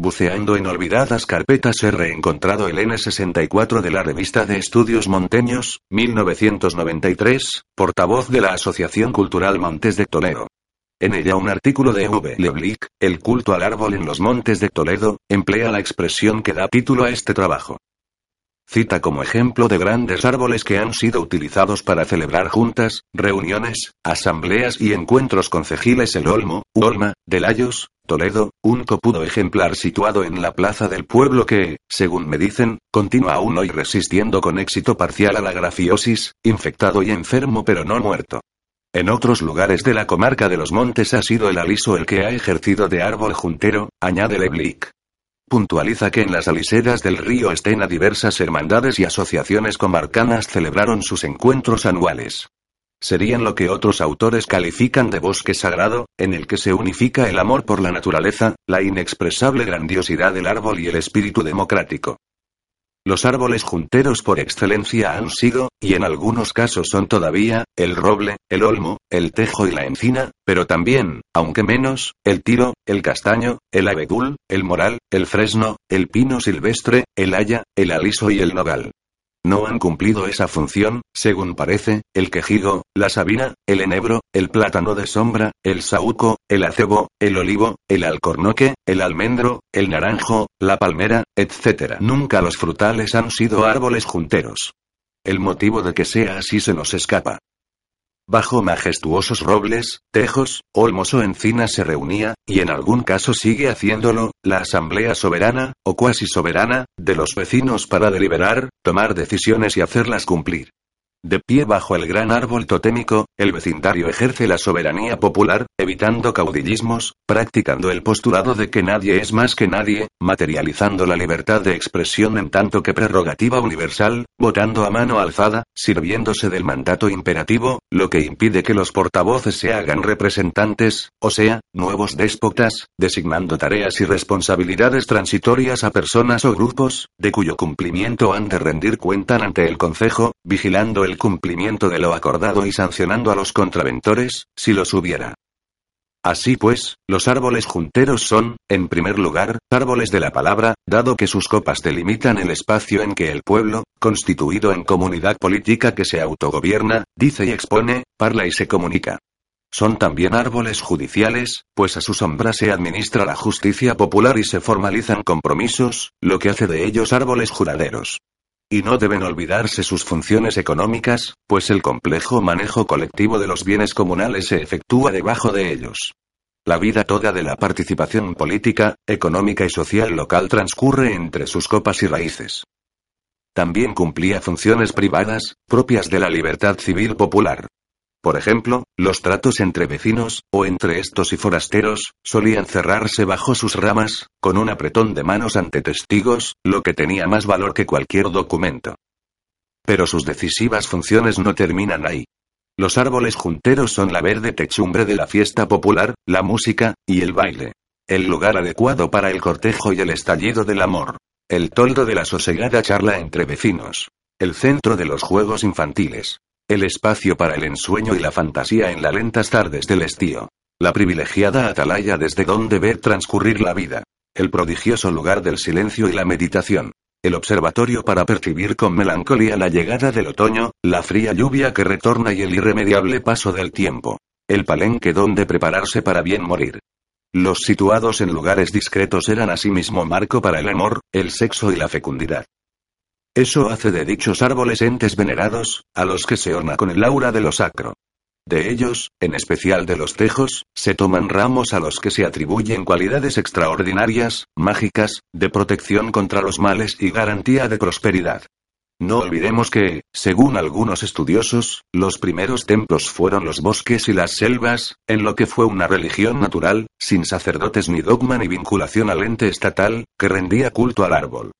Buceando en olvidadas carpetas he reencontrado el N64 de la revista de estudios monteños, 1993, portavoz de la Asociación Cultural Montes de Toledo. En ella un artículo de V. Leblick, El culto al árbol en los montes de Toledo, emplea la expresión que da título a este trabajo. Cita como ejemplo de grandes árboles que han sido utilizados para celebrar juntas, reuniones, asambleas y encuentros concejiles el Olmo, Olma, de Layos, Toledo, un copudo ejemplar situado en la plaza del pueblo que, según me dicen, continúa aún hoy resistiendo con éxito parcial a la grafiosis, infectado y enfermo pero no muerto. En otros lugares de la comarca de los montes ha sido el aliso el que ha ejercido de árbol juntero, añade Leblick. Puntualiza que en las aliseras del río Estena diversas hermandades y asociaciones comarcanas celebraron sus encuentros anuales. Serían lo que otros autores califican de bosque sagrado, en el que se unifica el amor por la naturaleza, la inexpresable grandiosidad del árbol y el espíritu democrático. Los árboles junteros por excelencia han sido, y en algunos casos son todavía, el roble, el olmo, el tejo y la encina, pero también, aunque menos, el tiro, el castaño, el abedul, el moral, el fresno, el pino silvestre, el haya, el aliso y el nogal. No han cumplido esa función, según parece, el quejigo, la sabina, el enebro, el plátano de sombra, el saúco, el acebo, el olivo, el alcornoque, el almendro, el naranjo, la palmera, etc. Nunca los frutales han sido árboles junteros. El motivo de que sea así se nos escapa. Bajo majestuosos robles, tejos, olmos o encinas se reunía, y en algún caso sigue haciéndolo, la asamblea soberana, o cuasi soberana, de los vecinos para deliberar, tomar decisiones y hacerlas cumplir. De pie bajo el gran árbol totémico, el vecindario ejerce la soberanía popular, evitando caudillismos, practicando el postulado de que nadie es más que nadie, materializando la libertad de expresión en tanto que prerrogativa universal, votando a mano alzada, sirviéndose del mandato imperativo, lo que impide que los portavoces se hagan representantes, o sea, nuevos déspotas, designando tareas y responsabilidades transitorias a personas o grupos, de cuyo cumplimiento han de rendir cuenta ante el Concejo, vigilando el cumplimiento de lo acordado y sancionando a los contraventores, si los hubiera. Así pues, los árboles junteros son, en primer lugar, árboles de la palabra, dado que sus copas delimitan el espacio en que el pueblo, constituido en comunidad política que se autogobierna, dice y expone, parla y se comunica. Son también árboles judiciales, pues a su sombra se administra la justicia popular y se formalizan compromisos, lo que hace de ellos árboles juraderos. Y no deben olvidarse sus funciones económicas, pues el complejo manejo colectivo de los bienes comunales se efectúa debajo de ellos. La vida toda de la participación política, económica y social local transcurre entre sus copas y raíces. También cumplía funciones privadas, propias de la libertad civil popular. Por ejemplo, los tratos entre vecinos, o entre estos y forasteros, solían cerrarse bajo sus ramas, con un apretón de manos ante testigos, lo que tenía más valor que cualquier documento. Pero sus decisivas funciones no terminan ahí. Los árboles junteros son la verde techumbre de la fiesta popular, la música, y el baile. El lugar adecuado para el cortejo y el estallido del amor. El toldo de la sosegada charla entre vecinos. El centro de los juegos infantiles. El espacio para el ensueño y la fantasía en las lentas tardes del estío. La privilegiada atalaya desde donde ver transcurrir la vida. El prodigioso lugar del silencio y la meditación. El observatorio para percibir con melancolía la llegada del otoño, la fría lluvia que retorna y el irremediable paso del tiempo. El palenque donde prepararse para bien morir. Los situados en lugares discretos eran asimismo marco para el amor, el sexo y la fecundidad. Eso hace de dichos árboles entes venerados, a los que se orna con el aura de lo sacro. De ellos, en especial de los tejos, se toman ramos a los que se atribuyen cualidades extraordinarias, mágicas, de protección contra los males y garantía de prosperidad. No olvidemos que, según algunos estudiosos, los primeros templos fueron los bosques y las selvas, en lo que fue una religión natural, sin sacerdotes ni dogma ni vinculación al ente estatal, que rendía culto al árbol.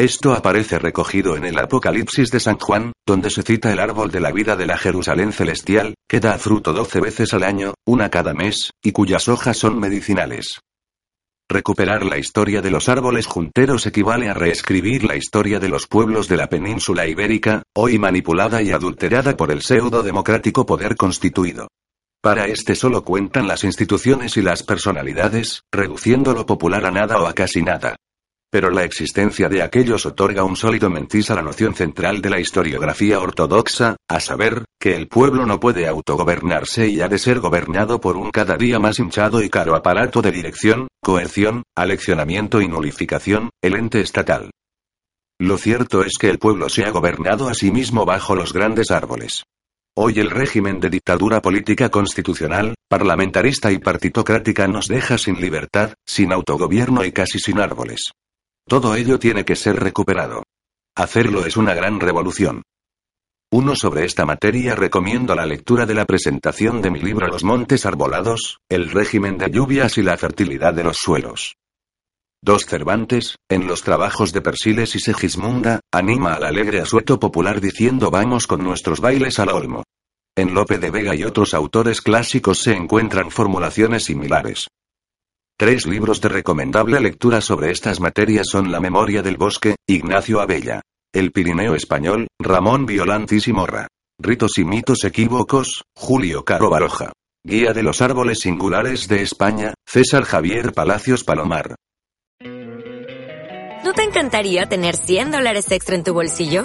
Esto aparece recogido en el Apocalipsis de San Juan, donde se cita el árbol de la vida de la Jerusalén celestial, que da fruto doce veces al año, una cada mes, y cuyas hojas son medicinales. Recuperar la historia de los árboles junteros equivale a reescribir la historia de los pueblos de la península ibérica, hoy manipulada y adulterada por el pseudo-democrático poder constituido. Para este solo cuentan las instituciones y las personalidades, reduciendo lo popular a nada o a casi nada. Pero la existencia de aquellos otorga un sólido mentis a la noción central de la historiografía ortodoxa, a saber, que el pueblo no puede autogobernarse y ha de ser gobernado por un cada día más hinchado y caro aparato de dirección, coerción, aleccionamiento y nulificación, el ente estatal. Lo cierto es que el pueblo se ha gobernado a sí mismo bajo los grandes árboles. Hoy el régimen de dictadura política constitucional, parlamentarista y partitocrática nos deja sin libertad, sin autogobierno y casi sin árboles. Todo ello tiene que ser recuperado. Hacerlo es una gran revolución. Uno sobre esta materia recomiendo la lectura de la presentación de mi libro Los Montes Arbolados, el régimen de lluvias y la fertilidad de los suelos. Dos Cervantes, en los trabajos de Persiles y Segismunda, anima al alegre asueto popular diciendo vamos con nuestros bailes al olmo. En Lope de Vega y otros autores clásicos se encuentran formulaciones similares. Tres libros de recomendable lectura sobre estas materias son La memoria del bosque, Ignacio Abella. El Pirineo español, Ramón Violantis y Morra. Ritos y mitos equívocos, Julio Caro Baroja. Guía de los árboles singulares de España, César Javier Palacios Palomar. ¿No te encantaría tener 100 dólares extra en tu bolsillo?